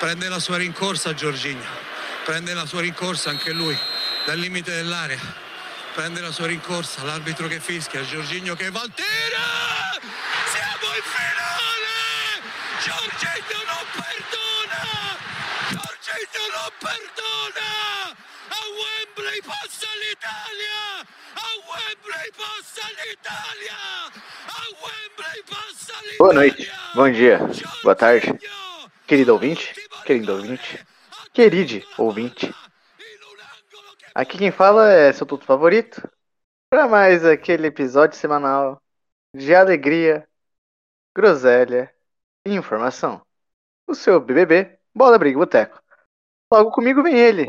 prende la sua rincorsa Giorginio, prende la sua rincorsa anche lui dal limite dell'area, prende la sua rincorsa, l'arbitro che fischia, Giorginio che va al tiro! Siamo in finale! Giorginio non perdona! Giorginio non perdona! A Wembley passa l'Italia! A Wembley passa l'Italia! A Wembley passa l'Italia! Boa noite, bom dia, boa tarde, querido ouvinte, querido ouvinte, queride ouvinte. Aqui quem fala é seu tudo favorito, para mais aquele episódio semanal de alegria, groselha e informação. O seu BBB, Bola Briga Boteco. Logo comigo vem ele,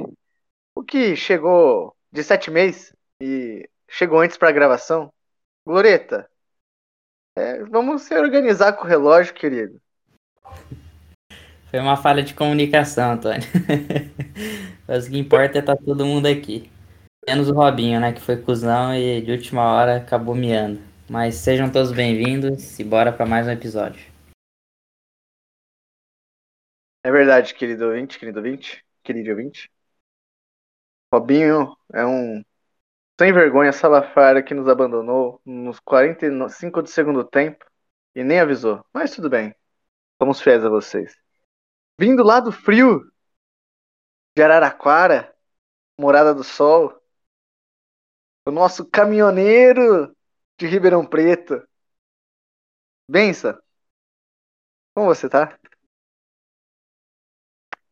o que chegou de sete meses e chegou antes para a gravação. Gloreta, é, vamos se organizar com o relógio, querido. Foi uma falha de comunicação, Antônio. Mas o que importa é estar tá todo mundo aqui. Menos o Robinho, né? Que foi cuzão e de última hora acabou miando. Mas sejam todos bem-vindos e bora para mais um episódio. É verdade, querido ouvinte, querido ouvinte, querido ouvinte. Robinho é um sem vergonha salafara que nos abandonou nos 45 do segundo tempo e nem avisou. Mas tudo bem. Somos fiéis a vocês. Vindo lá do frio de Araraquara, Morada do Sol, o nosso caminhoneiro de Ribeirão Preto. Bença, como você tá?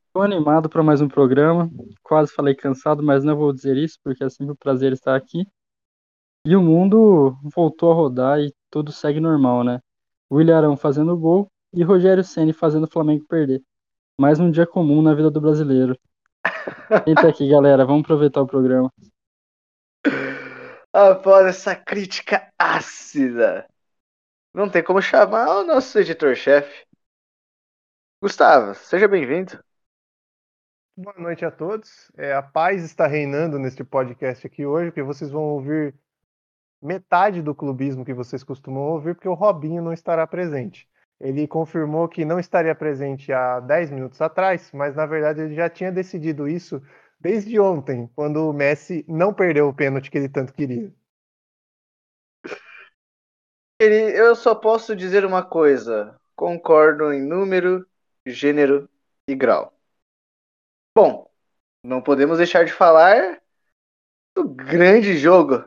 Estou animado para mais um programa. Quase falei cansado, mas não vou dizer isso, porque é sempre um prazer estar aqui. E o mundo voltou a rodar e tudo segue normal, né? William Arão fazendo gol e Rogério Ceni fazendo o Flamengo perder. Mais um dia comum na vida do brasileiro. Entra aqui, galera. Vamos aproveitar o programa. Após essa crítica ácida, não tem como chamar o nosso editor-chefe. Gustavo, seja bem-vindo. Boa noite a todos. É, a paz está reinando neste podcast aqui hoje, porque vocês vão ouvir metade do clubismo que vocês costumam ouvir, porque o Robinho não estará presente. Ele confirmou que não estaria presente há 10 minutos atrás, mas na verdade ele já tinha decidido isso desde ontem, quando o Messi não perdeu o pênalti que ele tanto queria. Ele, eu só posso dizer uma coisa: concordo em número, gênero e grau. Bom, não podemos deixar de falar do grande jogo.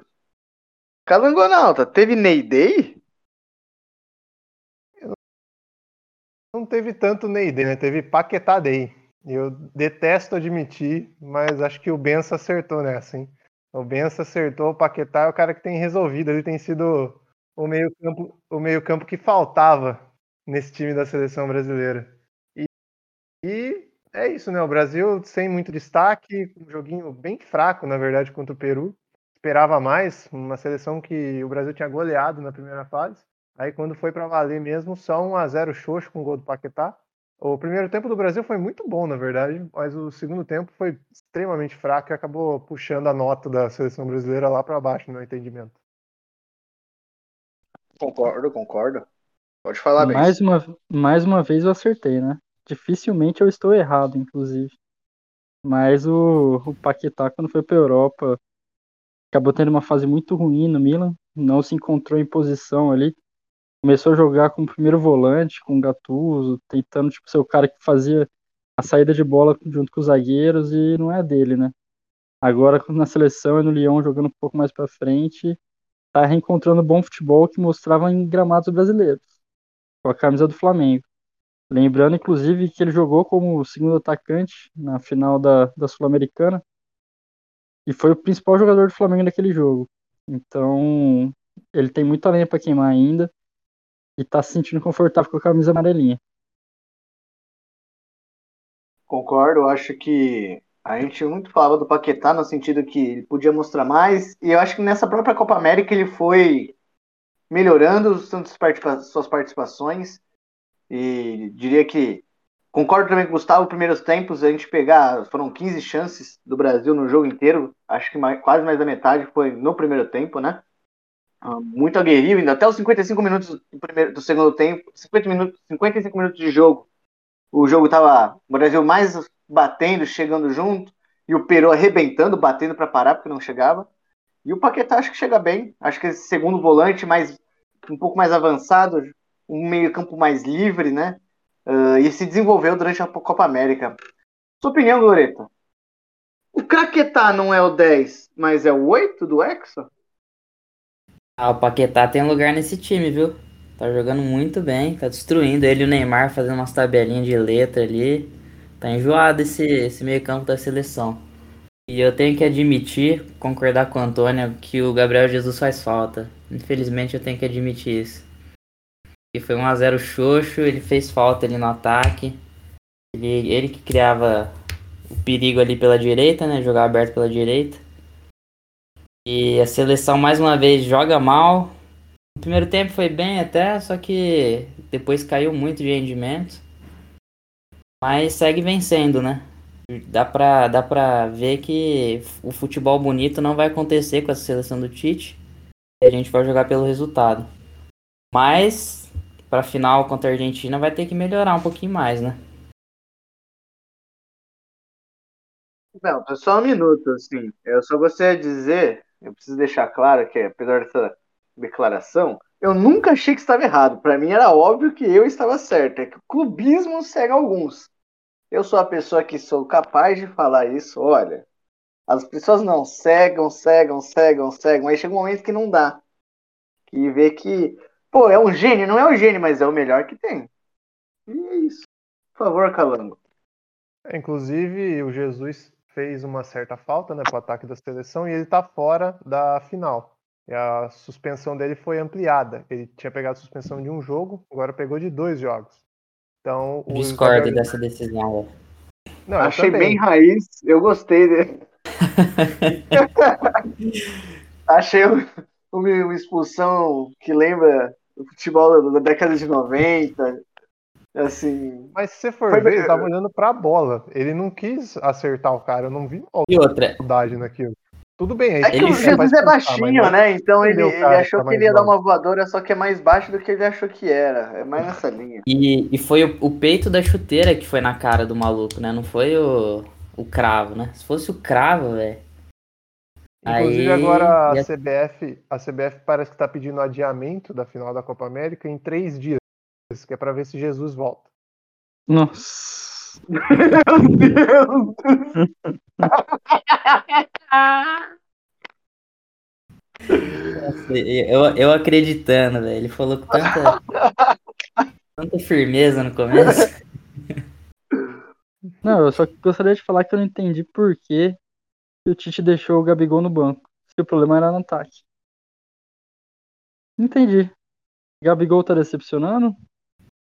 Calangonauta, teve Ney Day? Não teve tanto Ney Day, né? Teve Paquetá Day. Eu detesto admitir, mas acho que o Bença acertou nessa, hein? O Bença acertou, o Paquetá é o cara que tem resolvido. Ele tem sido o meio-campo meio campo que faltava nesse time da seleção brasileira. E, e é isso, né? O Brasil sem muito destaque, um joguinho bem fraco, na verdade, contra o Peru. Esperava mais, uma seleção que o Brasil tinha goleado na primeira fase. Aí quando foi para valer mesmo, só 1 a 0 xoxo com o gol do Paquetá. O primeiro tempo do Brasil foi muito bom, na verdade, mas o segundo tempo foi extremamente fraco e acabou puxando a nota da seleção brasileira lá para baixo, no meu entendimento. Concordo, concordo. Pode falar, bem. Mais uma, mais uma vez eu acertei, né? Dificilmente eu estou errado, inclusive. Mas o, o Paquetá, quando foi para a Europa, acabou tendo uma fase muito ruim no Milan, não se encontrou em posição ali. Começou a jogar com o primeiro volante, com o Gattuso, tentando tipo, ser o cara que fazia a saída de bola junto com os zagueiros e não é dele, né? Agora na seleção e no Lyon jogando um pouco mais para frente, tá reencontrando bom futebol que mostrava em gramados brasileiros, com a camisa do Flamengo. Lembrando, inclusive, que ele jogou como segundo atacante na final da, da Sul-Americana e foi o principal jogador do Flamengo naquele jogo. Então, ele tem muita lenha para queimar ainda e tá se sentindo confortável com a camisa amarelinha. Concordo, acho que a gente muito falava do Paquetá no sentido que ele podia mostrar mais, e eu acho que nessa própria Copa América ele foi melhorando suas participações. E diria que concordo também com o Gustavo, primeiros tempos, a gente pegar, foram 15 chances do Brasil no jogo inteiro, acho que mais, quase mais da metade foi no primeiro tempo, né? Ah, muito aguerrido, ainda até os 55 minutos do, primeiro, do segundo tempo, 50 minutos, 55 minutos de jogo. o jogo tava o Brasil mais batendo, chegando junto, e o Peru arrebentando, batendo para parar porque não chegava. E o Paquetá acho que chega bem. Acho que esse segundo volante mais um pouco mais avançado, um meio-campo mais livre, né? Uh, e se desenvolveu durante a Copa América. Sua opinião, Loreto? O Caquetá não é o 10, mas é o 8 do Hexa? Ah, o Paquetá tem lugar nesse time, viu? Tá jogando muito bem, tá destruindo. Ele e o Neymar fazendo umas tabelinhas de letra ali. Tá enjoado esse, esse meio campo da seleção. E eu tenho que admitir, concordar com o Antônio, que o Gabriel Jesus faz falta. Infelizmente eu tenho que admitir isso. E foi 1x0 xoxo, ele fez falta ali no ataque. Ele, ele que criava o perigo ali pela direita, né? Jogar aberto pela direita. E a seleção mais uma vez joga mal. No primeiro tempo foi bem até, só que depois caiu muito de rendimento. Mas segue vencendo, né? Dá pra, dá pra ver que o futebol bonito não vai acontecer com essa seleção do Tite. E a gente vai jogar pelo resultado. Mas para final contra a Argentina vai ter que melhorar um pouquinho mais, né? Não, só um minuto, assim. Eu só gostaria de dizer, eu preciso deixar claro que, apesar dessa declaração, eu nunca achei que estava errado. Para mim era óbvio que eu estava certo. É que o clubismo cega alguns. Eu sou a pessoa que sou capaz de falar isso. Olha, as pessoas não cegam, cegam, cegam, cegam. Aí chega um momento que não dá. E vê que Pô, é um gênio, não é um gênio, mas é o melhor que tem. E é isso. Por favor, Calango. Inclusive, o Jesus fez uma certa falta né, para o ataque da seleção e ele está fora da final. E a suspensão dele foi ampliada. Ele tinha pegado suspensão de um jogo, agora pegou de dois jogos. Então, o Discordo dessa decisão. Não, Achei bem raiz, eu gostei dele. Achei uma expulsão que lembra o futebol da década de 90. Assim. Mas se você for foi... ver, ele tava olhando pra bola. Ele não quis acertar o cara. Eu não vi e outra naquilo. Tudo bem, é que ele o Jesus é baixinho, né? Então ele, ele achou que ele ia dar uma voadora, só que é mais baixo do que ele achou que era. É mais nessa linha. E, e foi o, o peito da chuteira que foi na cara do maluco, né? Não foi o, o cravo, né? Se fosse o cravo, velho. Inclusive Aí, agora a CBF, a CBF parece que está pedindo adiamento da final da Copa América em três dias, que é para ver se Jesus volta. Nossa. Meu Deus! eu, eu acreditando, velho. Ele falou com tanta, tanta firmeza no começo. Não, eu só gostaria de falar que eu não entendi por que o Tite deixou o Gabigol no banco. Se o problema era no ataque. Entendi. Gabigol tá decepcionando?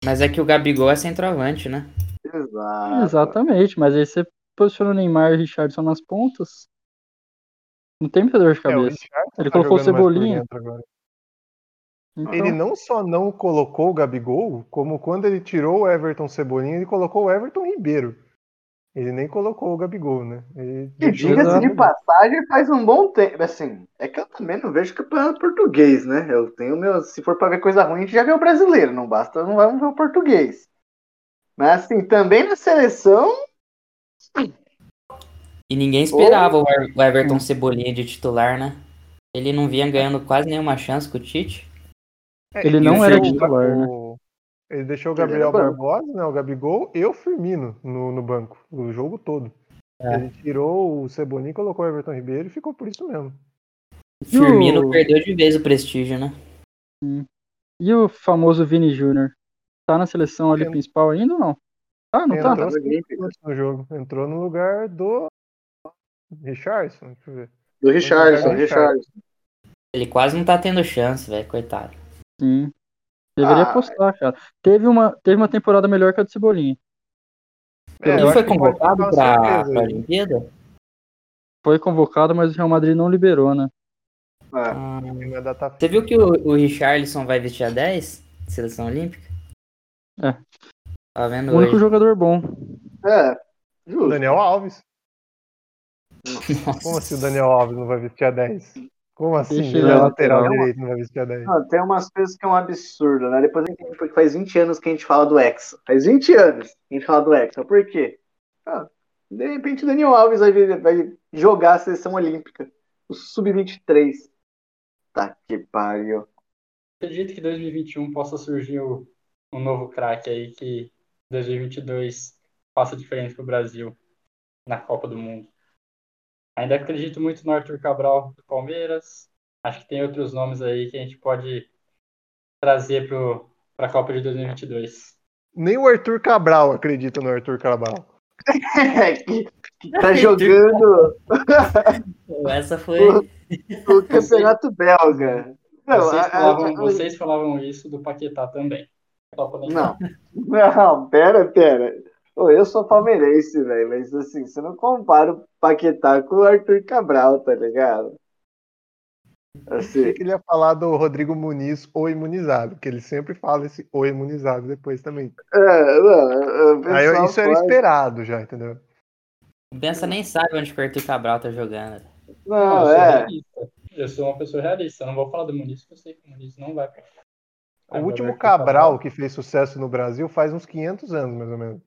Mas é que o Gabigol é centroavante, né? Exato. Exatamente, mas aí você posiciona o Neymar e o Richardson nas pontas. Não tem muita dor de cabeça. É, Ele tá colocou o Cebolinha. Então... Ele não só não colocou o Gabigol, como quando ele tirou o Everton Cebolinha, ele colocou o Everton Ribeiro. Ele nem colocou o Gabigol, né? Ele e diga-se de passagem, faz um bom tempo. Assim, é que eu também não vejo campeonato português, né? Eu tenho meu. Se for pra ver coisa ruim, a gente já vê o brasileiro, não basta, não vamos ver o português. Mas assim, também na seleção. E ninguém esperava o Everton Cebolinha de titular, né? Ele não vinha ganhando quase nenhuma chance com o Tite. É, ele não era titular, né? Ele deixou o Gabriel Barbosa, né, o Gabigol e o Firmino no, no banco, o jogo todo. É. Ele tirou o Cebolinha, colocou o Everton Ribeiro e ficou por isso mesmo. O Firmino o... perdeu de vez o prestígio, né? E o famoso Vini Júnior? Tá na seleção ali principal ainda ou não? Ah, não Entrou tá? No jogo. Entrou no lugar do Richardson, deixa eu ver. Do Richardson, Richardson. Ele quase não tá tendo chance, velho, coitado. Sim. Deveria ah, postar, cara. Teve uma, teve uma temporada melhor que a do Cebolinha. É, Ele foi convocado pra, pra Olimpíada? Foi convocado, mas o Real Madrid não liberou, né? É. Ah, você viu que o, o Richarlison vai vestir a 10? Seleção Olímpica? É. Tá vendo o único hoje. jogador bom. É. Justo. Daniel Alves. Nossa. Como assim o Daniel Alves não vai vestir a 10? Como assim? Deixa Ele é lateral lateral. direito, não vai vestir a 10. Não, tem umas coisas que é um absurdo, né? Depois eu entendi porque faz 20 anos que a gente fala do Hexa. Faz 20 anos que a gente fala do Hexa. Por quê? Ah, de repente o Daniel Alves vai, vai jogar a seleção olímpica. O Sub-23. Tá que pariu. Acredito que 2021 possa surgir o- um novo craque aí que 2022 faça diferença pro Brasil na Copa do Mundo. Ainda acredito muito no Arthur Cabral do Palmeiras. Acho que tem outros nomes aí que a gente pode trazer para a Copa de 2022. Nem o Arthur Cabral acredita no Arthur Cabral. que, que tá jogando Essa foi. o campeonato belga. Não, Vocês falavam, a- vocês falavam isso do Paquetá também. Não, não, pera, pera. Eu sou palmeirense, velho, mas assim, você não compara o Paquetá com o Arthur Cabral, tá ligado? Assim, Achei que ele ia falar do Rodrigo Muniz, o imunizado, que ele sempre fala esse o imunizado depois também. é, não, o Aí eu- pessoal isso era pode- esperado já, entendeu? O Bença nem sabe onde o Arthur Cabral tá jogando. Não, eu sou é. realista. Eu sou uma pessoa realista. Eu não vou falar do Muniz, porque eu sei que o Muniz não vai pra O último Cabral que fez sucesso no Brasil faz uns 500 anos, mais ou menos.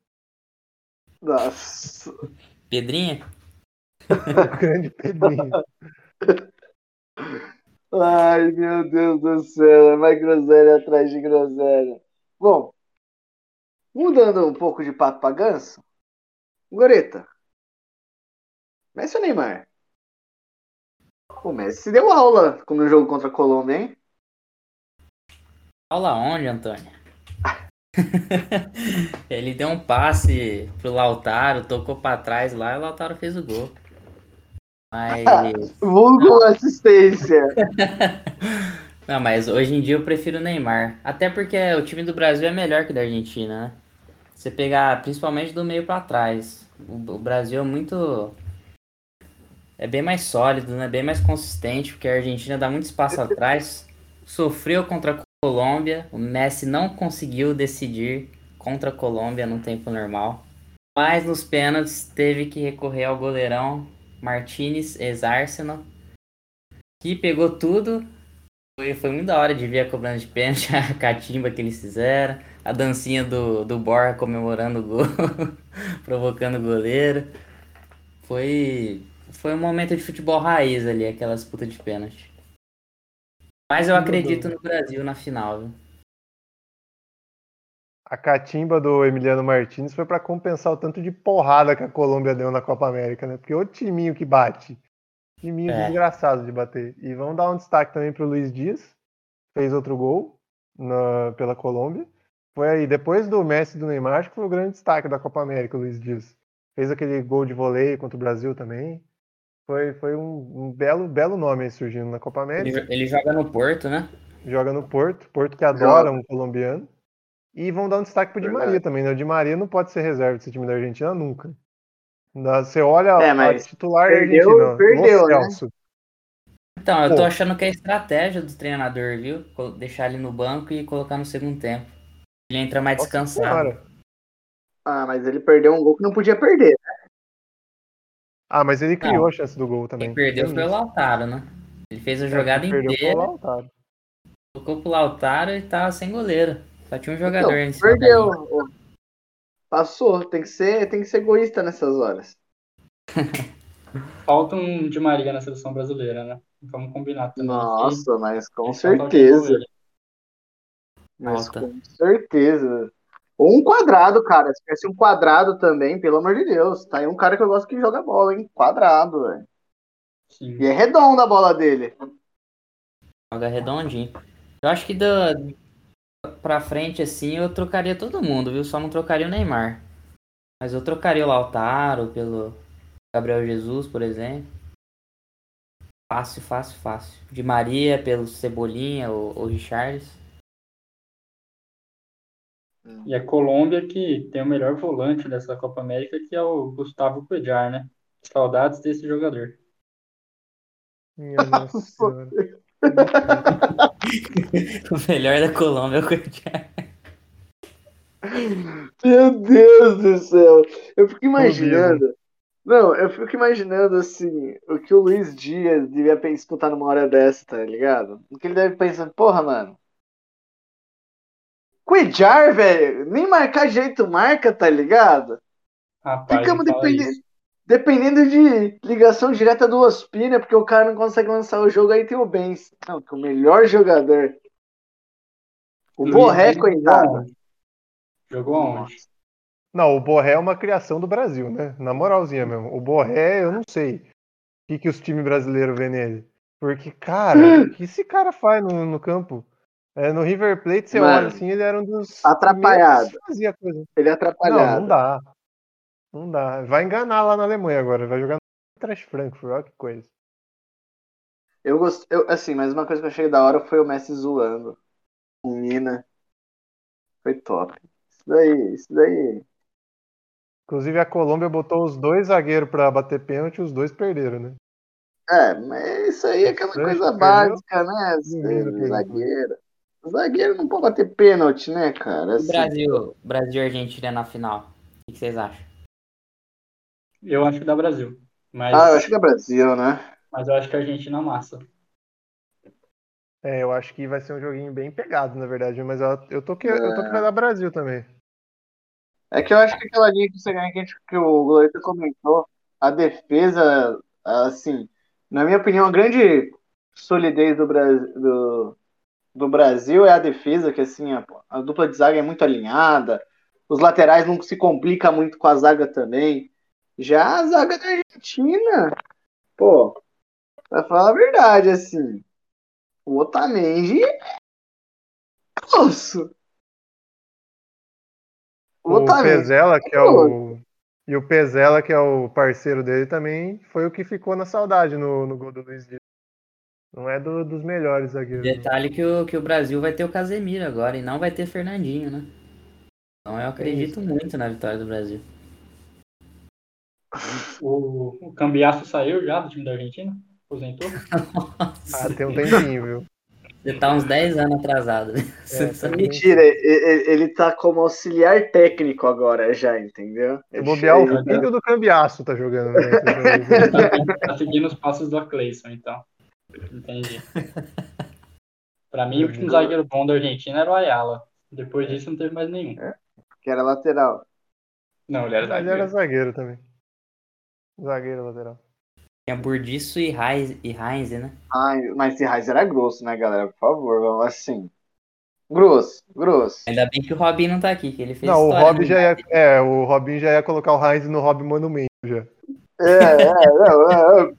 Nossa. Pedrinha? O grande Pedrinho. Ai, meu Deus do céu, é mais groselha atrás de groselha. Bom, mudando um pouco de papo pra ganso, Goreta, Messi ou Neymar? O Messi deu aula no jogo contra a Colômbia, hein? Aula onde, Antônio? Ele deu um passe pro Lautaro, tocou pra trás lá e o Lautaro fez o gol. Mas. Vulgo assistência. Não, mas hoje em dia eu prefiro o Neymar. Até porque o time do Brasil é melhor que o da Argentina, né? Você pegar principalmente do meio pra trás. O, o Brasil é muito. É bem mais sólido, né? Bem mais consistente, porque a Argentina dá muito espaço atrás. Sofreu contra a Colômbia. O Messi não conseguiu decidir contra a Colômbia no tempo normal. Mas nos pênaltis teve que recorrer ao goleirão Martinez, ex-Arsenal, que pegou tudo. Foi, foi muito da hora de ver a cobrança de pênalti, a catimba que eles fizeram, a dancinha do, do Borja comemorando o gol, provocando o goleiro. Foi, foi um momento de futebol raiz ali, aquelas putas de pênalti. Mas eu acredito no Brasil na final, viu? A catimba do Emiliano Martins foi pra compensar o tanto de porrada que a Colômbia deu na Copa América, né? Porque o timinho que bate. Timinho É. desgraçado de bater. E vamos dar um destaque também pro Luiz Dias. Fez outro gol na- pela Colômbia. Foi aí, depois do Messi e do Neymar, acho que foi o grande destaque da Copa América, o Luiz Dias. Fez aquele gol de voleio contra o Brasil também. Foi, foi um, um belo, belo nome aí surgindo na Copa América. Ele, ele joga no Porto, né? joga no Porto, Porto que adora um colombiano. E vão dar um destaque pro Di Verdade. Maria também, né? O Di Maria não pode ser reserva desse time da Argentina nunca. Da- Você olha É, a mas titular perdeu- argentina, perdeu, né? Celso. Então, eu tô Pô. achando que é estratégia do treinador, viu? Deixar ele no banco e colocar no segundo tempo. Ele entra mais Nossa descansado. Senhora. Ah, mas ele perdeu um gol que não podia perder. Ah, mas ele criou Não. a chance do gol também. Quem perdeu Tem foi o. Lautaro, né? Ele fez a É, jogada quem perdeu foi o inteira, Lautaro. tocou pro Lautaro e tava sem goleiro. Só tinha um jogador Não, em cima perdeu. dele. Passou. Tem que ser, tem que ser egoísta nessas horas. Falta um Di Maria na seleção brasileira, né? Vamos combinar também. Nossa, mas com certeza. ele. Mas Falta. com certeza. Ou um quadrado, cara. Se tivesse um quadrado também, pelo amor de Deus. Tá aí um cara que eu gosto que joga bola, hein? Quadrado, velho. E é redonda a bola dele. Joga redondinho. Eu acho que do, pra frente, assim, eu trocaria todo mundo, viu? Só não trocaria o Neymar. Mas eu trocaria o Lautaro pelo Gabriel Jesus, por exemplo. Fácil, fácil, fácil. De Maria pelo Cebolinha ou, ou Richards. E a Colômbia que tem o melhor volante dessa Copa América, que é o Gustavo Cuellar, né? Saudades desse jogador. Minha nossa senhora. o melhor da Colômbia é o Cuellar. Meu Deus do céu. Eu fico imaginando Não, eu fico imaginando assim, o que o Luiz Dias devia escutar numa hora dessa, tá ligado? O que ele deve pensar, porra, mano. Cuidar, velho, nem marcar jeito marca, tá ligado? Rapaz, Ficamos dependendo, dependendo de ligação direta do Ospina, porque o cara não consegue lançar o jogo, aí tem o Benz. Não, que o melhor jogador. O Luiz Borré, coitado. Jogou onde? Não, o Borré é uma criação do Brasil, né? Na moralzinha mesmo. O Borré, eu não sei o que, que os times brasileiros vê nele. Porque, cara, o que esse cara faz no, no campo? É, no River Plate, você Mano, olha assim, ele era um dos. atrapalhado. Fazia coisa. Ele é Não, atrapalhado. não dá. Não dá. Vai enganar lá na Alemanha agora. Vai jogar no Trash Frankfurt, olha que coisa. Eu gosto, eu, assim, mas uma coisa que eu achei da hora foi o Messi zoando. O Mina. Foi top. Isso daí, isso daí. Inclusive, a Colômbia botou os dois zagueiros pra bater pênalti e os dois perderam, né? É, mas isso aí é aquela coisa básica, né? Perdeu. zagueiro. O zagueiro não pode bater pênalti, né, cara? O Assim, Brasil, Brasil e Argentina na final. O que vocês acham? Eu acho que dá Brasil. Mas, Ah, eu acho que é Brasil, né? mas eu acho que a Argentina massa. É, eu acho que vai ser um joguinho bem pegado, na verdade. Mas eu, eu, tô, que, eu tô que vai dar Brasil também. É que eu acho que aquela linha que, você, que, a gente- que o Glorito comentou, a defesa, assim, na minha opinião, a grande solidez do, Bra- do, do Brasil é a defesa, que assim, a, a dupla de zaga é muito alinhada, os laterais não se complica muito com a zaga também. Já a zaga da Argentina, pô, pra falar a verdade, assim, o Otamendi é grosso. O O Pezela, que é o. E o Pezela, que é o parceiro dele, também foi o que ficou na saudade no, no gol do Luiz Dias. Não é do- dos melhores zagueiros. não. Detalhe que o, que o Brasil vai ter o Casemiro agora e não vai ter Fernandinho, né? Então eu acredito muito na vitória do Brasil. O, o Cambiaço saiu já do time da Argentina? Aposentou? Ah, tem um tempinho, viu? Você tá uns 10 anos atrasado. É, Mentira, e- e- ele tá como auxiliar técnico agora já, entendeu? Se bobear, Ele- o filho do Cambiaço tá jogando. Né? Esse jogo. Tá seguindo os passos do Cleison, então. Entendi. Pra mim, o último zagueiro bom da Argentina era o Ayala. Depois disso, não teve mais nenhum. Que era lateral. Não, ele era zagueiro. era zagueiro também. Zagueiro lateral. Tinha Burdiço e Heinz, e Heinz, né? Ai, mas esse Raiz era grosso, né, galera? Por favor, vamos assim. Grosso, grosso. Ainda bem que o Robin não tá aqui, que ele fez Não, o Robin né? já ia. É, o Robin já ia colocar o Heinz no Robin Monumento já. É, é, é, é,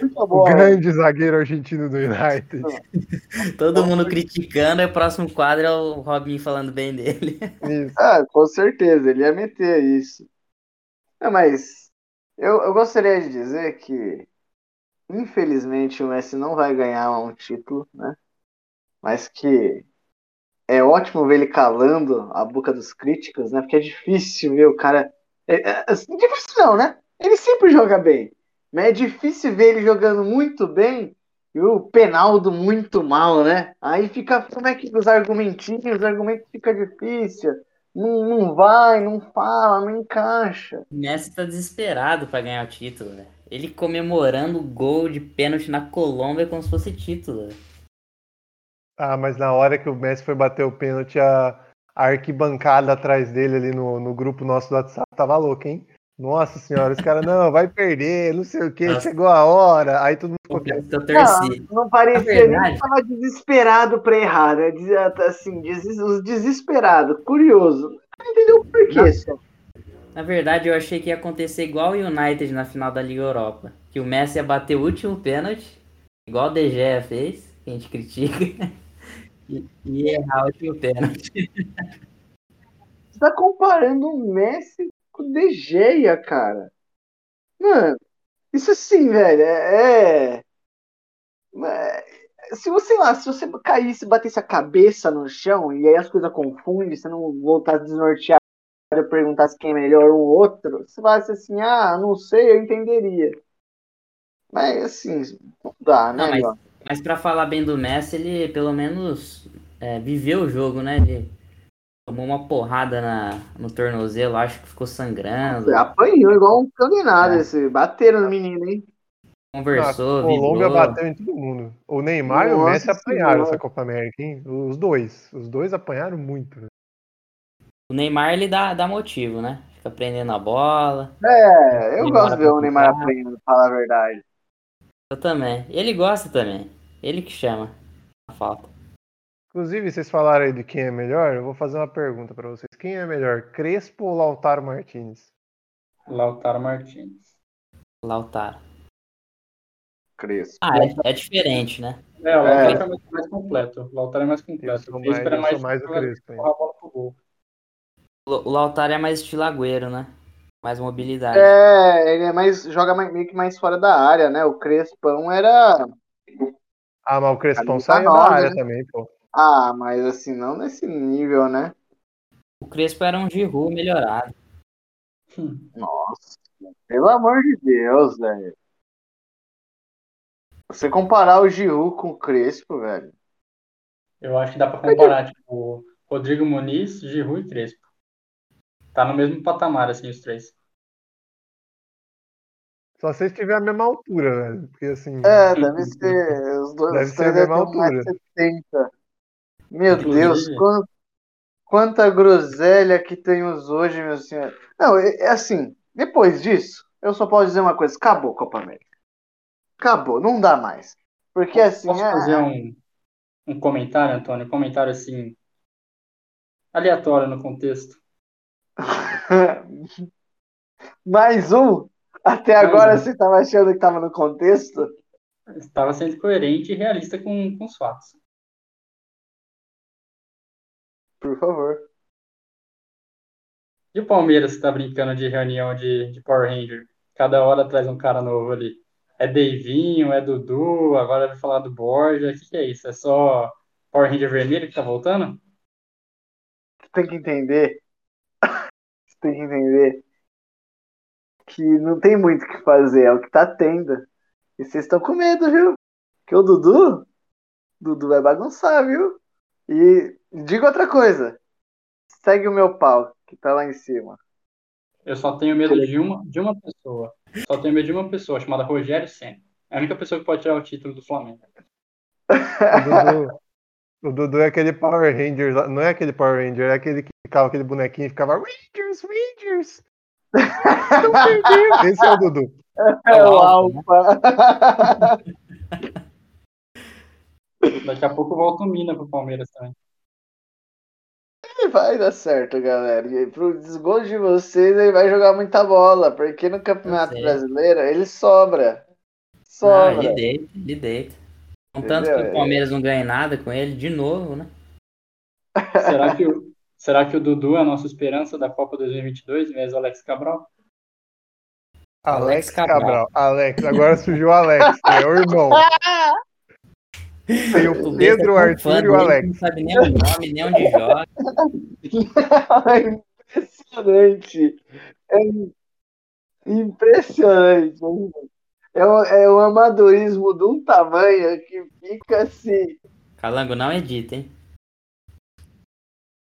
muita O bola. grande zagueiro argentino do United. Todo mundo criticando, e o próximo quadro é o Robin falando bem dele. Isso. Ah, com certeza, ele ia meter isso. É, mas eu, eu gostaria de dizer que, infelizmente, o Messi não vai ganhar um título, né? Mas que é ótimo ver ele calando a boca dos críticos, né? Porque é difícil ver o cara. É, é, assim, difícil não, né? Ele sempre joga bem. Mas é difícil ver ele jogando muito bem e o Penaldo muito mal, né? Aí fica. Como é que os argumentinhos, os argumentos fica difícil. Não, não vai, não fala, não encaixa. O Messi tá desesperado pra ganhar o título, velho. Ele comemorando o gol de pênalti na Colômbia como se fosse título. Ah, mas na hora que o Messi foi bater o pênalti, a, a arquibancada atrás dele ali no, no grupo nosso do WhatsApp tava louca, hein? Nossa senhora, os caras, não, vai perder, não sei o que, Nossa. chegou a hora. Aí todo mundo ficou. Não, não parecia nem que tava desesperado pra errar, né? Diz- Assim, des- os desesperados, curioso. Não entendeu por quê, só. Na verdade, eu achei que ia acontecer igual o United na final da Liga Europa. Que o Messi ia bater o último pênalti, igual o De Gea fez, que a gente critica, e, e ia errar o último pênalti. Você tá comparando o Messi com o De Gea, cara. Mano, isso assim, velho, é... é- é- Se você lá, se você caísse, batesse a cabeça no chão e aí as coisas confundem, você não voltasse desnorteado e perguntasse quem é melhor um ou outro, você falasse assim, ah, não sei, eu entenderia. Mas assim, não dá, né, Não, mas-? Mas pra falar bem do Messi, ele pelo menos é, viveu o jogo, né? Ele Tomou uma porrada na, no tornozelo, acho que ficou sangrando. Apanhou igual um condenado É. esse. Bateram no menino, hein? Conversou, a Colômbia vibrou. bateu em todo mundo. O Neymar e o Nossa Messi apanharam essa Copa América, hein? Os dois. Os dois apanharam muito. velho. O Neymar, ele dá, dá motivo, né? Fica prendendo a bola. É, eu gosto de ver o Neymar aprendendo, pra falar a verdade. Eu também. Ele gosta também. Ele que chama a falta. Inclusive, vocês falaram aí de quem é melhor. Eu vou fazer uma pergunta pra vocês. Quem é melhor, Crespo ou Lautaro Martinez? Lautaro Martins. Lautaro. Crespo. Ah, é, é diferente, né? É, o É. Lautaro é mais, mais completo. O Lautaro é mais completo. mais, eu mais, sou mais o Crespo. a bola pro gol. O Lautaro é mais estilo agüero, né? Mais mobilidade. É, ele é mais. joga mais- meio que mais fora da área, né? O Crespão era. Ah, mas o Crespão Ali tá saiu da área né? também, pô. Ah, mas assim, não nesse nível, né? O Crespo era um Giroud melhorado. Nossa, pelo amor de Deus, velho. Você comparar o Giroud com o Crespo, velho. Eu acho que dá pra comparar, tipo, Rodrigo Muniz, Giroud e Crespo. Tá no mesmo patamar, assim, os três. Só se tiver a mesma altura, velho. Porque assim. É, deve ser. Os dois Deve ser a mesma altura. 1,70m. Meu Inclusive- Deus, quan- quanta groselha que temos hoje, meu senhor. Não, é, é assim, depois disso, eu só posso dizer uma coisa: acabou a Copa América. Acabou, não dá mais. Porque assim, Posso é- fazer um, um comentário, Antônio? Um comentário, assim, aleatório no contexto. mais um. Até agora você tava achando que tava no contexto? Estava sendo coerente e realista com, com os fatos. Por favor. E o Palmeiras que tá brincando de reunião de, de Power Ranger? Cada hora traz um cara novo ali. É Deivinho, é Dudu, agora vai falar do Borja. O que, que é isso? É só Power Ranger vermelho que tá voltando? Você tem que entender. Você tem que entender que não tem muito o que fazer, é o que tá tendo. E vocês estão com medo, viu? Que o Dudu, Dudu vai bagunçar, viu? E diga outra coisa. Segue o meu pau, que tá lá em cima. Eu só tenho medo de uma, de uma pessoa. Só tenho medo de uma pessoa, chamada Rogério Senna. É a única pessoa que pode tirar o título do Flamengo. O Dudu, o Dudu é aquele Power Ranger, lá- não é aquele Power Ranger, é aquele que ficava aquele bonequinho e ficava Rangers, Rangers. Esse é o Dudu. É o Alfa. Daqui a pouco volta o Mina pro Palmeiras também. Vai dar certo, galera. E pro desgosto de vocês, ele vai jogar muita bola, porque no Campeonato sei. Brasileiro ele sobra. Ah, Sobra. ele deita, ele deita. Contanto Entendeu? que o Palmeiras não ganha nada com ele, de novo, né? Será que o, será que o Dudu é a nossa esperança da Copa 2022, em vez do Alex Cabral? Alex Alex Cabral. Cabral. Alex, agora surgiu o Alex, que é o irmão. Tem o Pedro, o tão Arthur fã e o Alex. Não sabe nem o nome, nem onde joga. Impressionante. É impressionante. É um, é um amadorismo de um tamanho que fica assim. Calango não edita, hein?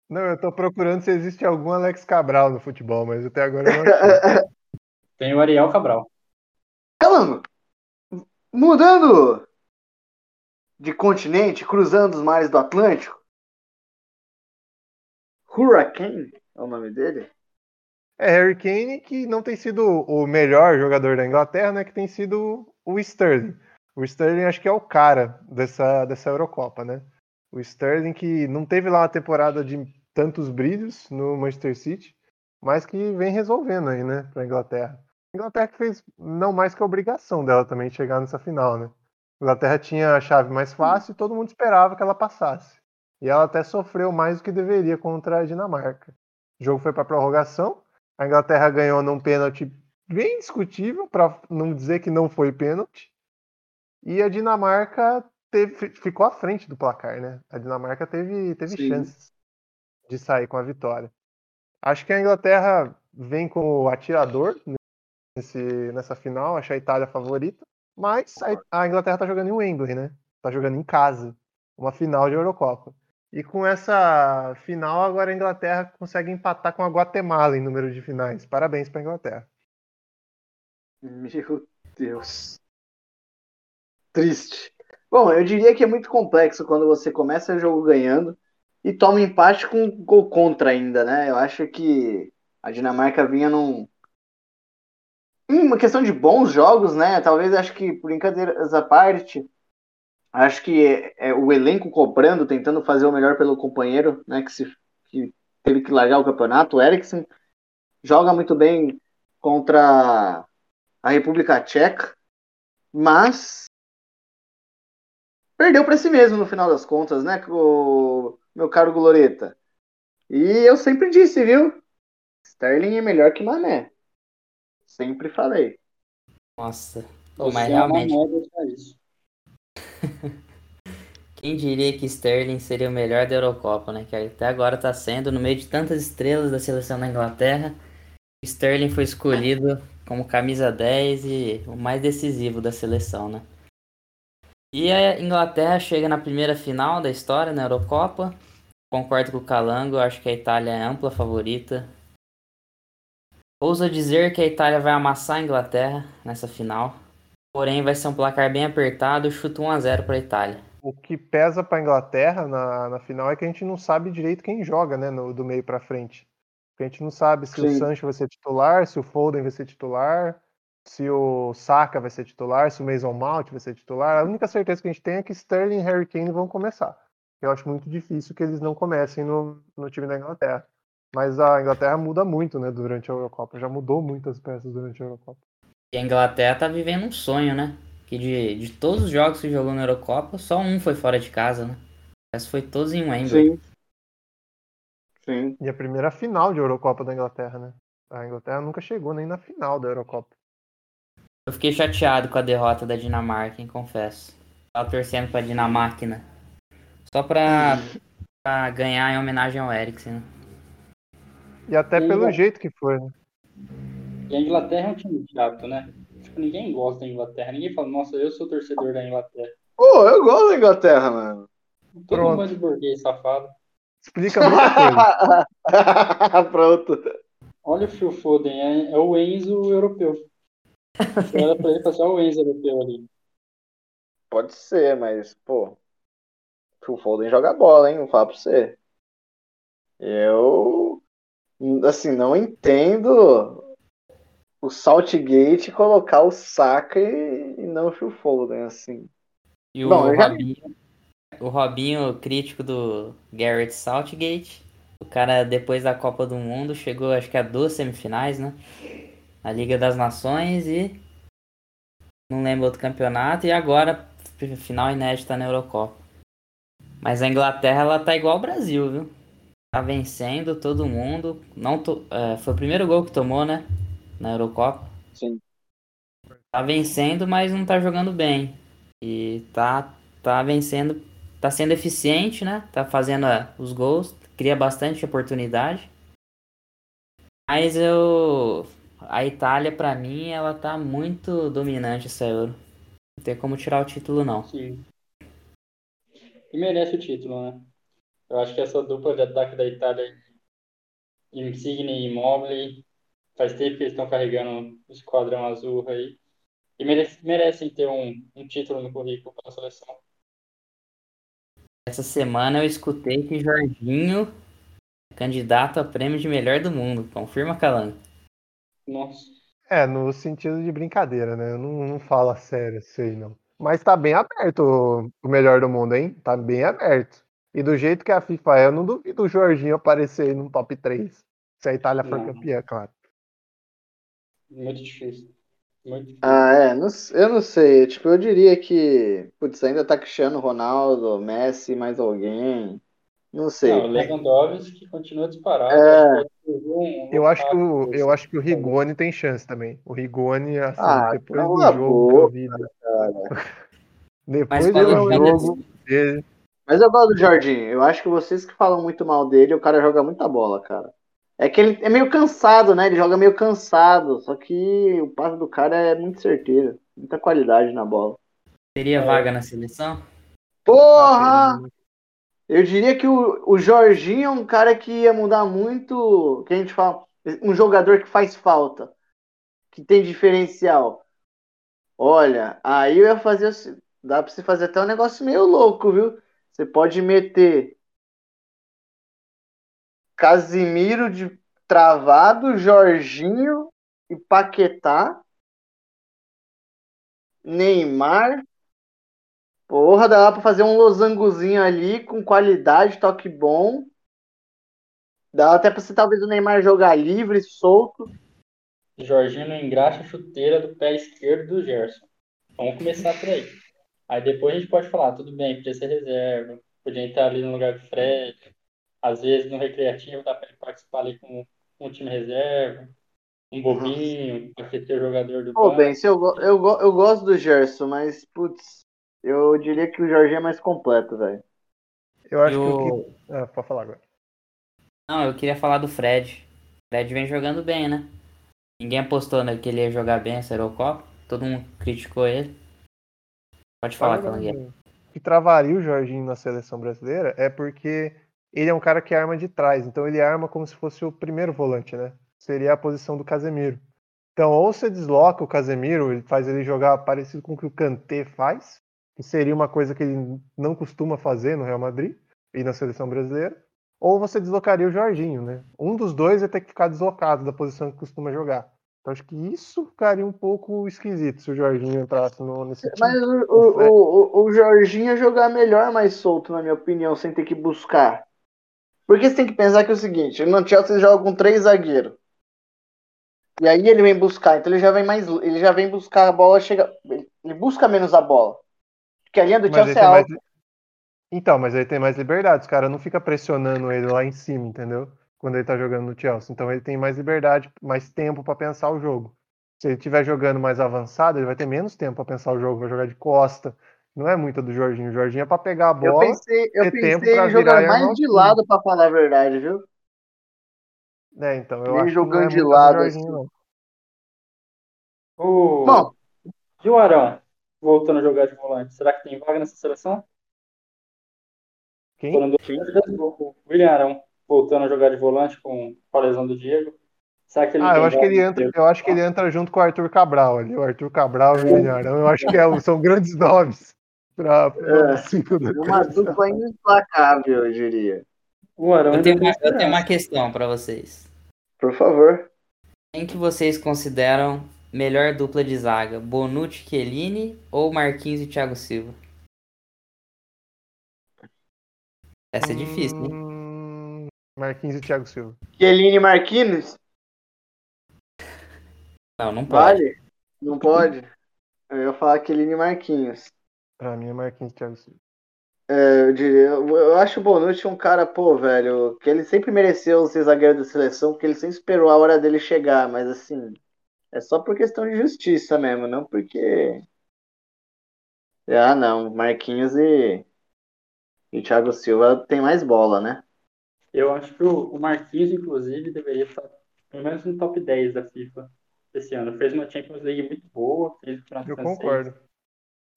Não, eu tô procurando se existe algum Alex Cabral no futebol, mas até agora eu não achei. Tem o Ariel Cabral. Calango, mudando de continente, cruzando os mares do Atlântico. Hurricane é o nome dele? É Harry Kane que não tem sido o melhor jogador da Inglaterra, né? Que tem sido o Sterling. O Sterling acho que é o cara dessa, dessa Eurocopa, né? O Sterling que não teve lá uma temporada de tantos brilhos no Manchester City, mas que vem resolvendo aí, né, pra Inglaterra. A Inglaterra que fez não mais que a obrigação dela também chegar nessa final, né? A Inglaterra tinha a chave mais fácil e todo mundo esperava que ela passasse. E ela até sofreu mais do que deveria contra a Dinamarca. O jogo foi para prorrogação. A Inglaterra ganhou num pênalti bem discutível, para não dizer que não foi pênalti. E a Dinamarca teve- ficou à frente do placar, né? A Dinamarca teve, teve Sim. chances de sair com a vitória. Acho que a Inglaterra vem como atirador nesse, nessa final, acho a Itália favorita. Mas a, Inglaterra tá jogando em Wembley, né? Tá jogando em casa. Uma final de Eurocopa. E com essa final, agora a Inglaterra consegue empatar com a Guatemala em número de finais. Parabéns para a Inglaterra. Meu Deus. Triste. Bom, eu diria que é muito complexo quando você começa o jogo ganhando e toma empate com gol contra ainda, né? Eu acho que a Dinamarca vinha num. Em uma questão de bons jogos, né? Talvez acho que, por brincadeiras à parte, acho que é, é, o elenco cobrando, tentando fazer o melhor pelo companheiro, né? Que, se, que teve que largar o campeonato. O Eriksen joga muito bem contra a República Tcheca, mas perdeu para si mesmo no final das contas, né, o meu caro Gloreta? E eu sempre disse, viu? Sterling é melhor que Mané. Sempre falei. Nossa. Pô, mas é realmente. Quem diria que Sterling seria o melhor da Eurocopa, né? Que até agora tá sendo, no meio de tantas estrelas da seleção da Inglaterra, Sterling foi escolhido como camisa 10 e o mais decisivo da seleção, né? E a Inglaterra chega na primeira final da história na Eurocopa. Concordo com o Calango, acho que a Itália é ampla favorita. Ouso dizer que a Itália vai amassar a Inglaterra nessa final. Porém, vai ser um placar bem apertado, chuto 1 a 0 para a Itália. O que pesa para a Inglaterra na, na final é que a gente não sabe direito quem joga, né, no, do meio para frente. Porque a gente não sabe se Sim. o Sancho vai ser titular, se o Foden vai ser titular, se o Saka vai ser titular, se o Mason Mount vai ser titular. A única certeza que a gente tem é que Sterling e Harry Kane vão começar. Eu acho muito difícil que eles não comecem no, no time da Inglaterra. Mas a Inglaterra muda muito, né, durante a Eurocopa. Já mudou muitas peças durante a Eurocopa. E a Inglaterra tá vivendo um sonho, né? Que de, de todos os jogos que jogou na Eurocopa, só um foi fora de casa, né? Mas foi todos em Wembley. Sim. Sim. E a primeira final de Eurocopa da Inglaterra, né? A Inglaterra nunca chegou nem na final da Eurocopa. Eu fiquei chateado com a derrota da Dinamarca, hein, confesso. Tava torcendo pra Dinamarca, né? Só pra, pra ganhar em homenagem ao Eriksen, né? E até e pelo jeito que foi, né? E a Inglaterra é um time chato, né? Tipo, ninguém gosta da Inglaterra. Ninguém fala, nossa, eu sou torcedor da Inglaterra. Pô, eu gosto da Inglaterra, mano. Todo Pronto. mundo é de burguês safado. Explica muita coisa. Pronto. Olha o Phil Foden, é, é o Enzo europeu. Você olha pra ele e fala assim, o Enzo europeu ali. Pode ser, mas, pô. Phil Foden joga bola, hein? Vou falar pra você. Eu. Assim, não entendo o Saltgate colocar o Saka e, e não o Phil Foden, assim. E o Bom, Robinho, já o Robinho, crítico do Garrett Southgate. O cara, depois da Copa do Mundo, chegou acho que a duas semifinais, né? A Liga das Nações e. Não lembro outro campeonato. E agora, final inédita na Eurocopa. Mas a Inglaterra, ela tá igual ao Brasil, viu? Tá vencendo todo mundo. Não to... É, foi o primeiro gol que tomou, né? Na Eurocopa. Sim. Tá vencendo, mas não tá jogando bem. E tá, tá vencendo tá sendo eficiente, né? Tá fazendo uh, os gols, cria bastante oportunidade. Mas eu a Itália para mim ela tá muito dominante essa Euro. Não tem como tirar o título não. Sim. E merece o título, né? Eu acho que essa dupla de ataque da Itália, Insigne e Immobile, faz tempo que eles estão carregando o esquadrão azul aí. E merece, merecem ter um, um título no currículo para a seleção. Essa semana eu escutei que Jorginho é candidato a prêmio de melhor do mundo. Confirma, Calango? Nossa. É, no sentido de brincadeira, né? Eu não, não falo a sério, sei não. Mas tá bem aberto o, o melhor do mundo, hein? Tá bem aberto. E do jeito que a FIFA é, eu não duvido o Jorginho aparecer aí no top 3. Se a Itália for não. campeã, claro. Muito difícil. Ah, é, não, eu não sei. Tipo, eu diria que. Putz, ainda tá Cristiano Ronaldo, Messi, mais alguém. Não sei. Não, o Lewandowski continua disparado. É. Eu, acho que o, eu acho que o Rigoni tem chance também. O Rigoni, assim, ah, depois do jogo boa, que eu vi. depois do jogo dele. Mas eu gosto do Jorginho. Eu acho que vocês que falam muito mal dele, o cara joga muita bola, cara. É que ele é meio cansado, né? Ele joga meio cansado. Só que o passe do cara é muito certeiro. Muita qualidade na bola. Teria é. vaga na seleção? Porra! Eu diria que o, o Jorginho é um cara que ia mudar muito, que a gente fala, um jogador que faz falta, que tem diferencial. Olha, aí eu ia fazer, assim, dá pra você fazer até um negócio meio louco, viu? Você pode meter Casimiro de travado, Jorginho e Paquetá, Neymar. Porra, dá pra fazer um losangozinho ali com qualidade, toque bom. Dá até pra você talvez o Neymar jogar livre, solto. Jorginho engraxa a chuteira do pé esquerdo do Gerson. Vamos começar por aí. Aí depois a gente pode falar, tudo bem, podia ser reserva, podia entrar ali no lugar do Fred. Às vezes no recreativo dá pra ele participar ali com, com um time reserva, um bobinho, aquecer o jogador do banco. bem, se eu, eu, eu gosto do Gerson, mas, putz, eu diria que o Jorginho é mais completo, velho. Eu acho E que o o- que. Ah, pode falar agora. Não, eu queria falar do Fred. O Fred vem jogando bem, né? Ninguém apostou né, que ele ia jogar bem essa Eurocopa. Todo mundo criticou ele. Pode falar, Calangueira. O que travaria o Jorginho na seleção brasileira é porque ele é um cara que arma de trás, então ele arma como se fosse o primeiro volante, né? Seria a posição do Casemiro. Então, ou você desloca o Casemiro, ele faz ele jogar parecido com o que o Kanté faz, que seria uma coisa que ele não costuma fazer no Real Madrid e na seleção brasileira, ou você deslocaria o Jorginho, né? Um dos dois ia ter que ficar deslocado da posição que costuma jogar. Então, acho que isso ficaria um pouco esquisito se o Jorginho entrasse no, nesse time. Mas o, o, o, o Jorginho ia jogar melhor mais solto, na minha opinião, sem ter que buscar. Porque você tem que pensar que é o seguinte, no Chelsea joga com três zagueiros. E aí ele vem buscar, então ele já vem mais. Ele já vem buscar a bola, chega. Ele busca menos a bola. Porque a linha do Chelsea é tem mais... alta. Então, mas ele tem mais liberdade. Os caras não fica pressionando ele lá em cima, entendeu? Quando ele tá jogando no Chelsea. Então ele tem mais liberdade, mais tempo pra pensar o jogo. Se ele estiver jogando mais avançado, ele vai ter menos tempo pra pensar o jogo, vai jogar de costa. Não é muito do Jorginho. O Jorginho é pra pegar a Eu bola. pensei, eu ter tempo pensei pra em jogar mais de time. lado, pra falar a verdade, viu? né? então eu Ele acho que jogando não é de lado, Jorginho, assim. não. O... Bom. E o Arão, voltando a jogar de volante, será que tem vaga nessa seleção? Quem? O William Arão voltando a jogar de volante com com a lesão do Diego. Será que ele Ah, eu acho que ele entra, eu acho que ele entra junto com o Arthur Cabral ali. O Arthur Cabral e o William Arão, eu acho que é- são grandes nomes para É. o ciclo da É uma dupla implacável, eu diria. O Arão Eu tenho, uma, eu tenho uma questão pra vocês. Por favor. Quem que vocês consideram melhor dupla de zaga? Bonucci, Chiellini ou Marquinhos e Thiago Silva? Essa é difícil, hein? Marquinhos e Thiago Silva. Kelini Marquinhos? Não, não pode. Vale? Não pode? Eu ia falar Kelini Marquinhos. Pra mim é Marquinhos e Thiago Silva. É, eu diria, eu, eu acho o Bonucci um cara, pô, velho, que ele sempre mereceu ser zagueiro da seleção, porque ele sempre esperou a hora dele chegar, mas assim, é só por questão de justiça mesmo, não porque. Ah, não, Marquinhos e, e Thiago Silva tem mais bola, né? Eu acho que o Marquinhos, inclusive, deveria estar pelo menos no top 10 da FIFA esse ano. Fez uma Champions League muito boa, fez o Eu francês concordo.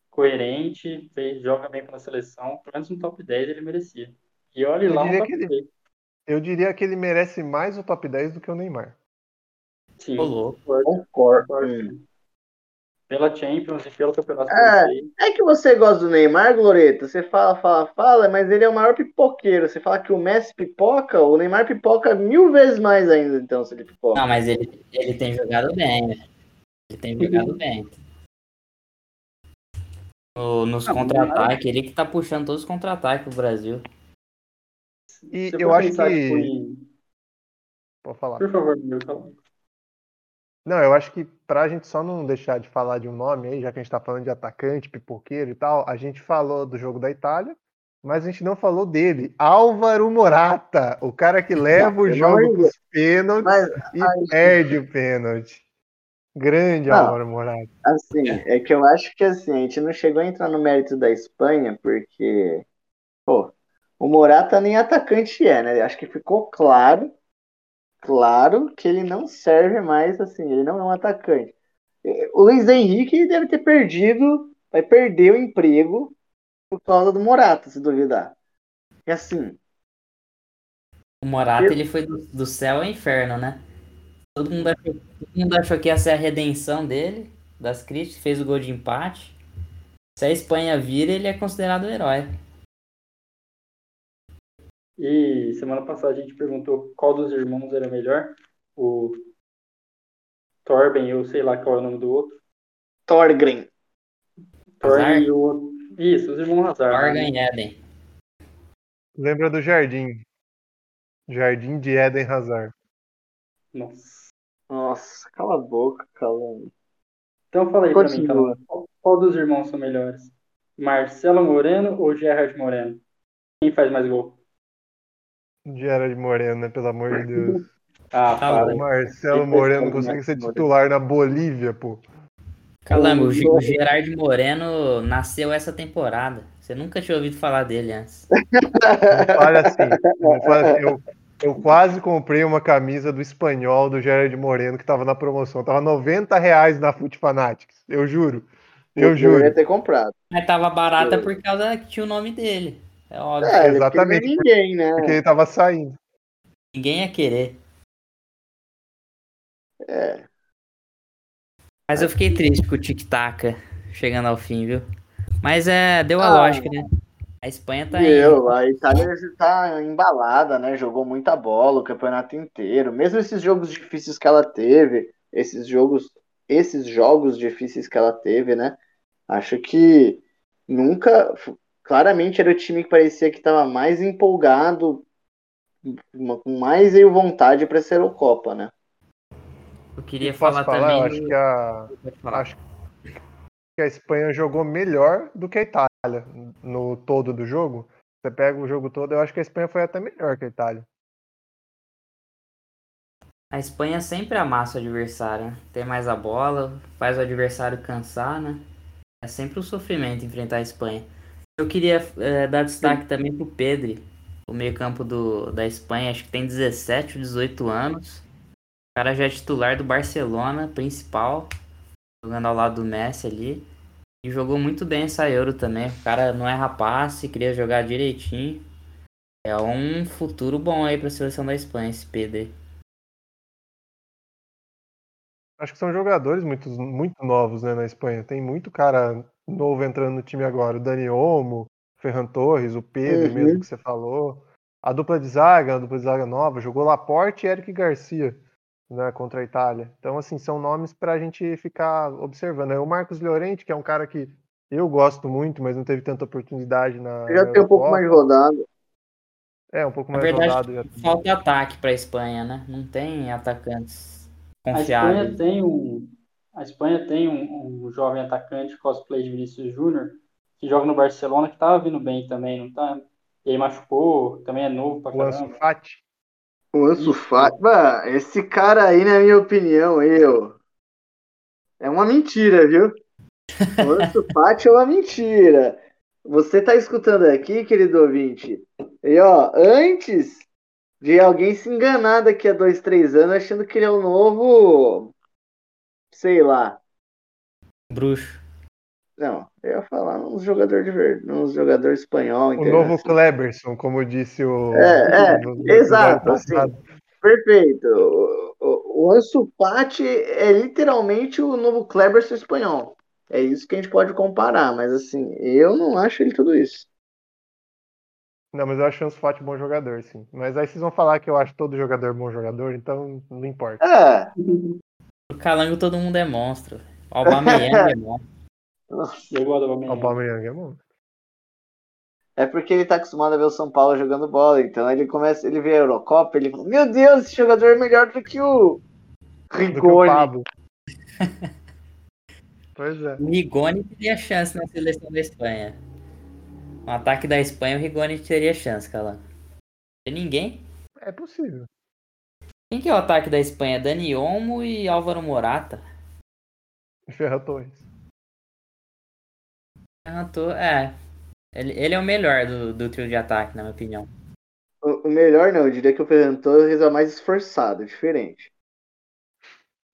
coerente, fez, joga bem pela seleção. Pelo menos no top 10 ele merecia. E olha Eu lá um diria top que ele- 10. Eu diria que ele merece mais o top 10 do que o Neymar. Sim, concordo, Concordo. Pela Champions e pelo campeonato É. francês. É que você gosta do Neymar, Gloreta. Você fala, fala, fala, mas ele é o maior pipoqueiro. Você fala que o Messi pipoca, o Neymar pipoca mil vezes mais ainda, então, se ele pipoca. Não, mas ele, ele tem jogado bem, né? Ele tem jogado bem. No- nos Não, contra-ataques, ele que tá puxando todos os contra-ataques do Brasil. E eu acho que. foi- Pode falar. Por favor, Milton. Não, eu acho que pra gente só não deixar de falar de um nome aí, já que a gente tá falando de atacante, pipoqueiro e tal, a gente falou do jogo da Itália, mas a gente não falou dele. Álvaro Morata, o cara que leva o jogo pros pênaltis Mas, e perde o pênalti. Grande Não. Álvaro Morata. assim, é que eu acho que assim, a gente não chegou a entrar no mérito da Espanha, porque, pô, o Morata nem atacante é, né? Acho que ficou claro, claro que ele não serve mais, assim, ele não é um atacante. O Luiz Henrique deve ter perdido, vai perder o emprego por causa do Morata, se duvidar. E assim, O Morata, Eu- ele foi do, do céu ao inferno, né? Todo mundo, achou, todo mundo achou que ia ser a redenção dele, das críticas, fez o gol de empate. Se a Espanha vira, ele é considerado o herói. E semana passada a gente perguntou qual dos irmãos era melhor. O Torben, eu sei lá qual é o nome do outro. Thorgren. Torben Hazard? e o outro. Isso, os irmãos Hazard. Morgan né? e Eden. Lembra do Jardim. Jardim de Eden Hazard. Nossa. Nossa, cala a boca, calando. Então fala aí pra mim, Continua. Qual, qual dos irmãos são melhores? Marcelo Moreno ou Gerard Moreno? Quem faz mais gol? Gerard Moreno, né? Pelo amor de Deus. Ah, Tá. O Marcelo Moreno consegue ser titular na Bolívia, pô. Calango, o, O- Gerard Moreno nasceu essa temporada. Você nunca tinha ouvido falar dele antes. Não fale assim. Não fale assim. Eu, eu quase comprei uma camisa do espanhol do Gerard Moreno que tava na promoção. Tava 90 reais na Foot Fanatics. Eu juro. Eu Eu juro. ia ter comprado. Mas tava barata por causa que tinha o nome dele. É óbvio. É, exatamente, porque não é ninguém, né? Porque ele tava saindo. Ninguém ia querer. É. Mas eu fiquei triste com o tic-tac chegando ao fim, viu? Mas é, deu a Ah. lógica, né? A Espanha tá aí. Meu, a Itália tá embalada, né? Jogou muita bola o campeonato inteiro. Mesmo esses jogos difíceis que ela teve, esses jogos, esses jogos difíceis que ela teve, né? Acho que nunca, claramente era o time que parecia que estava mais empolgado, com mais aí vontade para ser o Copa, né? Eu queria falar, falar? também. Eu acho que a, acho que a Espanha jogou melhor do que a Itália no todo do jogo. Você pega o jogo todo, eu acho que a Espanha foi até melhor que a Itália. A Espanha sempre amassa o adversário, né? tem mais a bola, faz o adversário cansar, né? É sempre um sofrimento enfrentar a Espanha. Eu queria eh, dar destaque também pro Pedri, o meio-campo da Espanha, acho que tem 17 ou 18 anos. O cara já é titular do Barcelona, principal, jogando ao lado do Messi ali. E jogou muito bem essa Euro também. O cara não é rapaz, queria jogar direitinho. É um futuro bom aí pra seleção da Espanha, esse Pedri. Acho que são jogadores muito, muito novos né, na Espanha. Tem muito cara novo entrando no time agora. O Dani Olmo, o Ferran Torres, o Pedro Uhum. mesmo que você falou. A dupla de zaga, a dupla de zaga nova, jogou Laporte e Eric Garcia né, contra a Itália. Então, assim, são nomes para a gente ficar observando. É o Marcos Llorente, que é um cara que eu gosto muito, mas não teve tanta oportunidade na. Já tem um pouco mais rodado. É, um pouco Na mais verdade, rodado. Já. falta ataque pra Espanha, né? Não tem atacantes A Espanha confiáveis. tem um, a Espanha tem um, um jovem atacante cosplay de Vinícius Júnior que joga no Barcelona que tava vindo bem também, não tá? E aí machucou, também é novo pra O Ansu caramba. Fati. O Ansu. Fati, mano, esse cara aí, na minha opinião, eu é uma mentira, viu? O Ansu Fati é uma mentira. Você tá escutando aqui, querido ouvinte? E ó, antes de alguém se enganar daqui a dois, três anos achando que ele é o novo, sei lá. Bruxo. Não, eu ia falar uns jogador de verde, uns jogador espanhol, O novo Kleberson, como disse o. É, é, exato, assim. Perfeito. O, o, o Ansu Fati é literalmente o novo Kleberson espanhol. É isso que a gente pode comparar, mas assim, eu não acho ele tudo isso. Não, mas eu acho o Ansu Fati bom jogador, sim. Mas aí vocês vão falar que eu acho todo jogador bom jogador, então não importa. É, Calango todo mundo é monstro. O Aubameyang é monstro. Eu gosto do O Aubameyang. Aubameyang é bom. é porque ele tá acostumado a ver o São Paulo jogando bola, então ele começa, ele vê a Eurocopa, ele fala, meu Deus, esse jogador é melhor do que o Do que o Rigoni. Pois é. O Rigoni teria chance na seleção da Espanha. No ataque da Espanha, o Rigoni teria chance, Calango. Tem ninguém? É possível. Quem que é o ataque da Espanha? Dani Olmo e Álvaro Morata. Ferran Torres. Ah, tô- É. Ele, ele é o melhor do, do trio de ataque, na minha opinião. O, o melhor não, eu diria que o Ferran Torres é o mais esforçado, diferente.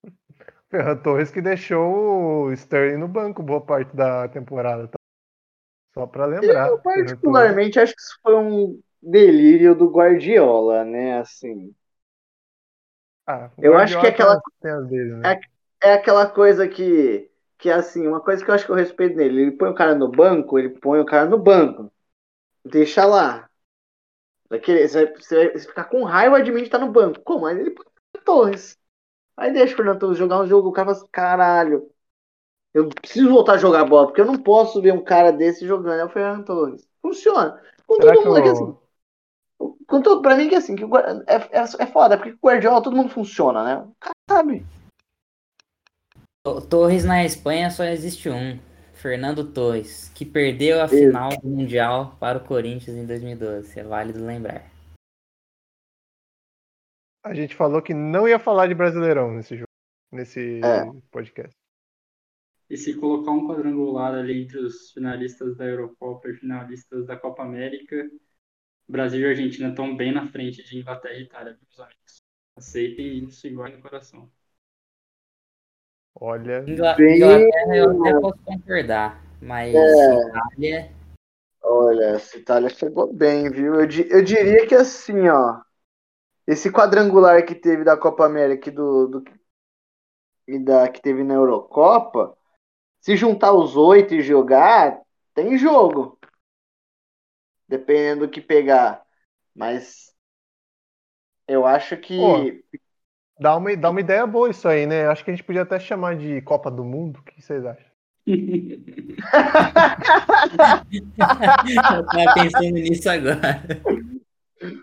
Ferran Torres que deixou o Sterling no banco boa parte da temporada. tá? Só pra lembrar. Eu Ferran particularmente acho que isso foi um, delírio do Guardiola, né? Assim, Ah, Eu acho que Guardiola aquela- né? é aquela coisa que, que assim, uma coisa que eu acho que eu respeito nele. Ele põe o cara no banco, ele põe o cara no banco. Deixa lá. Vai querer- Você vai, você vai ficar com raiva de mim de estar no banco. Como? Aí ele põe o Fernando Torres. Aí deixa o Fernando Torres jogar um jogo, o cara fala assim, caralho. Eu preciso voltar a jogar bola, porque eu não posso ver um cara desse jogando. É o Fernando Torres. Funciona. Com Será todo mundo aqui, o- assim. Com todo, pra mim que assim, que é, é, é foda, porque com o Guardiola todo mundo funciona, né? O cara sabe. To- Torres na Espanha só existe um. Fernando Torres, que perdeu a final do Mundial para o Corinthians em 2012. É válido lembrar. A gente falou que não ia falar de Brasileirão nesse jogo, nesse É. podcast. E se colocar um quadrangular ali entre os finalistas da Eurocopa e finalistas da Copa América, Brasil e Argentina estão bem na frente de Inglaterra e Itália, meus amigos. Aceitem isso igual no coração. Olha, Inglaterra eu até posso concordar, mas É. Itália Olha, essa Itália chegou bem, viu? Eu, di- eu diria que assim, ó. Esse quadrangular que teve da Copa América e do, do- e da que teve na Eurocopa, se juntar os oito e jogar, tem jogo. Dependendo do que pegar. Mas eu acho que. Pô. dá uma, dá uma ideia boa isso aí, né? Acho que a gente podia até chamar de Copa do Mundo. O que vocês acham? eu tava pensando nisso agora.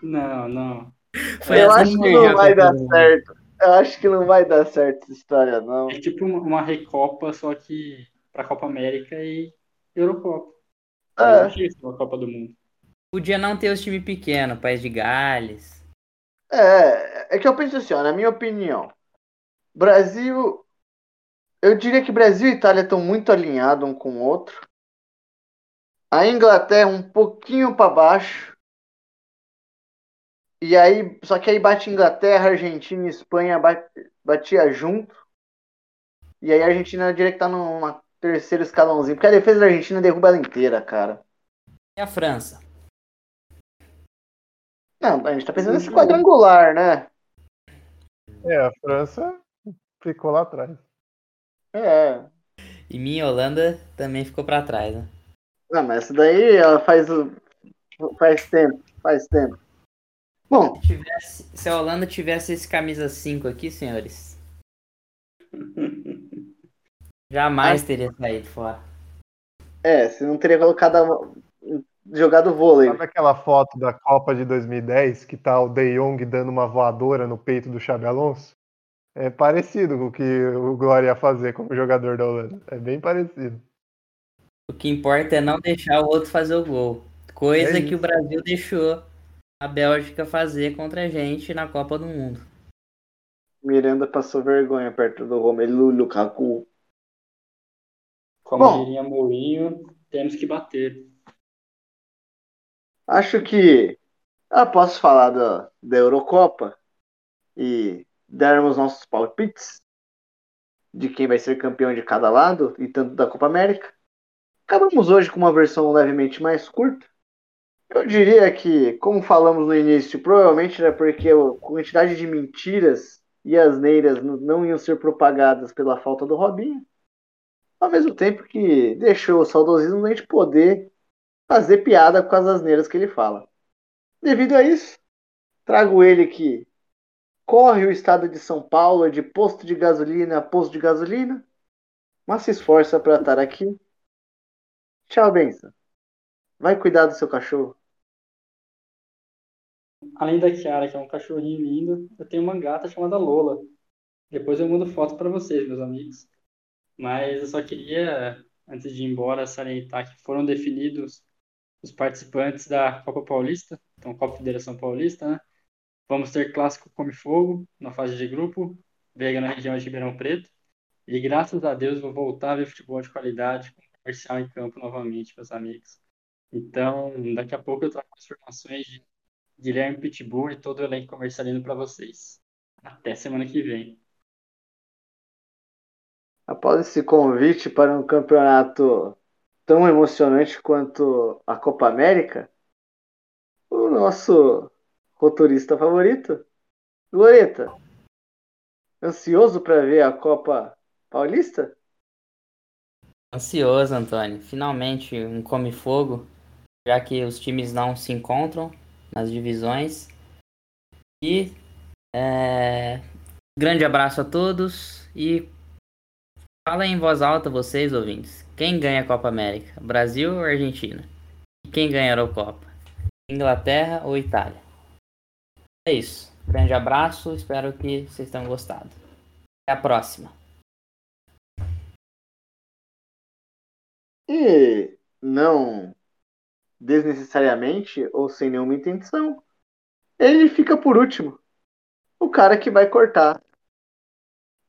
Não, não. Foi eu essa acho que não vai dar eu- certo. Eu acho que não vai dar certo essa história, não. É tipo uma, uma Recopa, só que pra Copa América e Eurocopa. Eu É. achei isso uma Copa do Mundo. Podia não ter os times pequenos, País de Gales. É, é que eu penso assim, ó, na minha opinião, Brasil, eu diria que Brasil e Itália estão muito alinhados um com o outro. A Inglaterra um pouquinho para baixo. E aí, só que aí bate Inglaterra, Argentina e Espanha bate- batia junto. E aí a Argentina eu diria que tá numa terceiro escalãozinho, porque a defesa da Argentina derruba ela inteira, cara. E a França? Não, a gente tá pensando nesse quadrangular, né? É, a França ficou lá atrás. É, E minha Holanda também ficou pra trás, né? Não, mas essa daí ela faz o. Faz tempo, faz tempo. Bom, Se, tivesse- se a Holanda tivesse esse camisa 5 aqui, senhores, jamais teria saído fora. é, você não teria colocado a- jogado vôlei. Sabe aquela foto da Copa de 2010 que tá o De Jong dando uma voadora no peito do Xabi Alonso? É parecido com o que o Glória ia fazer como jogador da Holanda. É bem parecido. O que importa é não deixar o outro fazer o gol. Coisa É que o Brasil deixou a Bélgica fazer contra a gente na Copa do Mundo. Miranda passou vergonha perto do Romelu Lukaku. Como Bom. diria Mourinho, temos que bater. Acho que eu posso falar da, da Eurocopa e darmos nossos palpites de quem vai ser campeão de cada lado e tanto da Copa América. Acabamos hoje com uma versão levemente mais curta. Eu diria que, como falamos no início, provavelmente era porque a quantidade de mentiras e asneiras não iam ser propagadas pela falta do Robinho. Ao mesmo tempo que deixou o saudosismo da gente poder fazer piada com as asneiras que ele fala. Devido a isso, trago ele que corre o estado de São Paulo de posto de gasolina a posto de gasolina, mas se esforça para estar aqui. Tchau, Benção. Vai cuidar do seu cachorro. Além da Kiara, que é um cachorrinho lindo, eu tenho uma gata chamada Lola. Depois eu mando foto para vocês, meus amigos. Mas eu só queria, antes de ir embora, salientar que foram definidos os participantes da Copa Paulista, então Copa Federação Paulista, né? Vamos ter clássico Come Fogo na fase de grupo, Veiga na região de Ribeirão Preto. E graças a Deus vou voltar a ver futebol de qualidade, com comercial em campo novamente, meus amigos. Então, daqui a pouco eu trago as informações de Guilherme Pitbull e todo o elenco comercialino para vocês. Até semana que vem. Após esse convite para um campeonato tão emocionante quanto a Copa América, o nosso rotorista favorito, Loreta. Ansioso para ver a Copa Paulista? Ansioso, Antônio. Finalmente um come fogo, já que os times não se encontram nas divisões. E é, grande abraço a todos e fala em voz alta vocês ouvintes. Quem ganha a Copa América? Brasil ou Argentina? E quem ganha a Eurocopa? Inglaterra ou Itália? É isso. Grande abraço, espero que vocês tenham gostado. Até a próxima. E não desnecessariamente ou sem nenhuma intenção, ele fica por último. O cara que vai cortar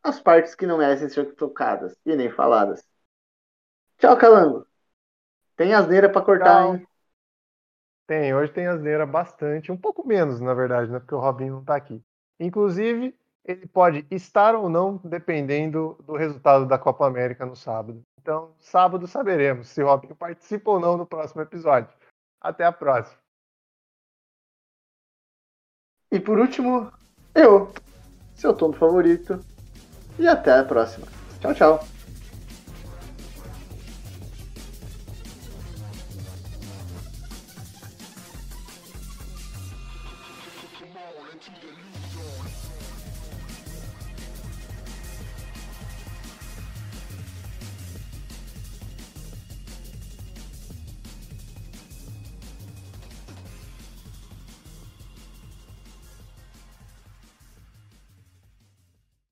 as partes que não merecem ser tocadas e nem faladas. Tchau, Calango. Tem asneira para cortar, Tchau. hein? Tem, hoje tem asneira bastante, um pouco menos, na verdade, né? Porque o Robinho não tá aqui. Inclusive, ele pode estar ou não, dependendo do resultado da Copa América no sábado. Então, sábado saberemos se o Robinho participa ou não no próximo episódio. Até a próxima. E por último, eu, seu tom favorito. E até a próxima. Tchau, tchau.